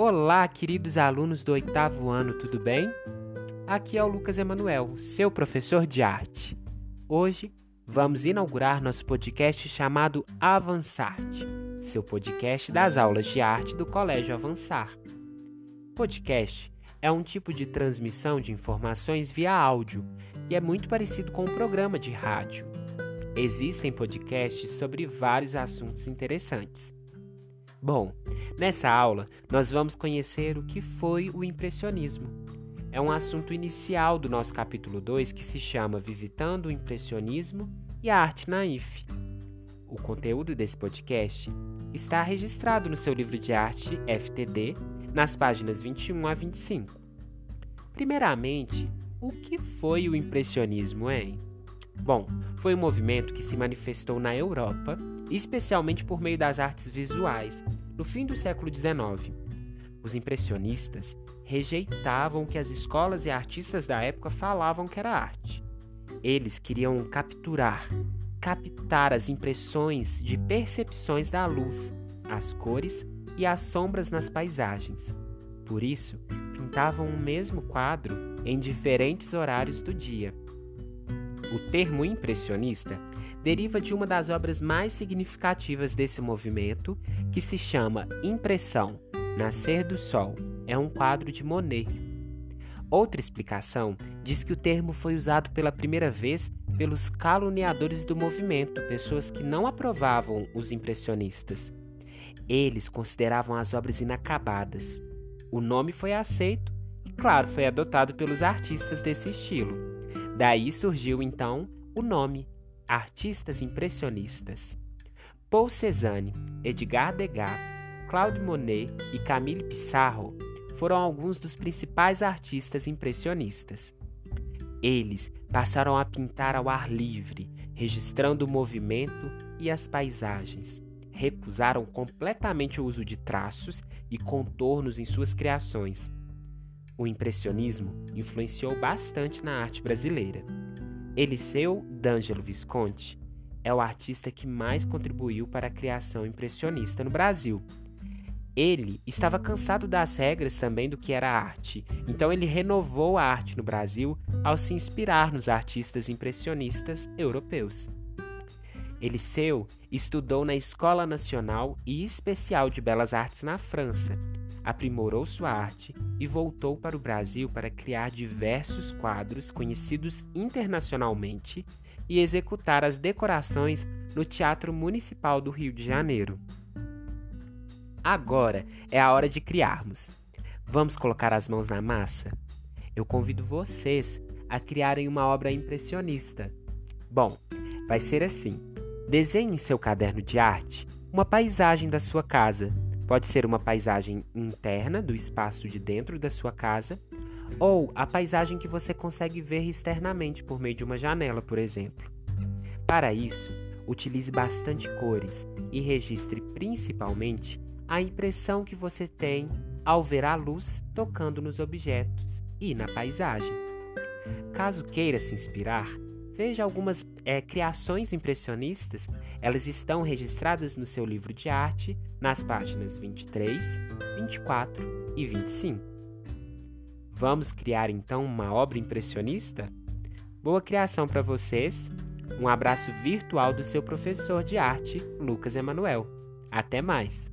Olá, queridos alunos do oitavo ano, tudo bem? Aqui é o Lucas Emanuel, seu professor de arte. Hoje vamos inaugurar nosso podcast chamado Avançarte, seu podcast das aulas de arte do Colégio Avançar. Podcast é um tipo de transmissão de informações via áudio e é muito parecido com um programa de rádio. Existem podcasts sobre vários assuntos interessantes. Bom, nessa aula nós vamos conhecer o que foi o impressionismo. É um assunto inicial do nosso capítulo 2 que se chama Visitando o Impressionismo e a Arte Naif. O conteúdo desse podcast está registrado no seu livro de arte FTD, nas páginas 21 a 25. Primeiramente, o que foi o impressionismo, hein? Bom, foi um movimento que se manifestou na Europa, especialmente por meio das artes visuais, no fim do século XIX. Os impressionistas rejeitavam que as escolas e artistas da época falavam que era arte. Eles queriam capturar, captar as impressões de percepções da luz, as cores e as sombras nas paisagens. Por isso, pintavam o mesmo quadro em diferentes horários do dia o termo impressionista deriva de uma das obras mais significativas desse movimento, que se chama Impressão Nascer do Sol. É um quadro de Monet. Outra explicação diz que o termo foi usado pela primeira vez pelos caluniadores do movimento, pessoas que não aprovavam os impressionistas. Eles consideravam as obras inacabadas. O nome foi aceito e, claro, foi adotado pelos artistas desse estilo. Daí surgiu então o nome Artistas Impressionistas. Paul Cézanne, Edgar Degas, Claude Monet e Camille Pissarro foram alguns dos principais artistas impressionistas. Eles passaram a pintar ao ar livre, registrando o movimento e as paisagens. Recusaram completamente o uso de traços e contornos em suas criações o impressionismo influenciou bastante na arte brasileira. Eliseu D'Angelo Visconti é o artista que mais contribuiu para a criação impressionista no Brasil. Ele estava cansado das regras também do que era arte, então ele renovou a arte no Brasil ao se inspirar nos artistas impressionistas europeus. Eliseu estudou na Escola Nacional e Especial de Belas Artes na França aprimorou sua arte e voltou para o Brasil para criar diversos quadros conhecidos internacionalmente e executar as decorações no Teatro Municipal do Rio de Janeiro. Agora é a hora de criarmos. Vamos colocar as mãos na massa? Eu convido vocês a criarem uma obra impressionista. Bom, vai ser assim: desenhe em seu caderno de arte uma paisagem da sua casa Pode ser uma paisagem interna do espaço de dentro da sua casa, ou a paisagem que você consegue ver externamente por meio de uma janela, por exemplo. Para isso, utilize bastante cores e registre principalmente a impressão que você tem ao ver a luz tocando nos objetos e na paisagem. Caso queira se inspirar, Veja algumas é, criações impressionistas, elas estão registradas no seu livro de arte, nas páginas 23, 24 e 25. Vamos criar então uma obra impressionista? Boa criação para vocês! Um abraço virtual do seu professor de arte, Lucas Emanuel. Até mais!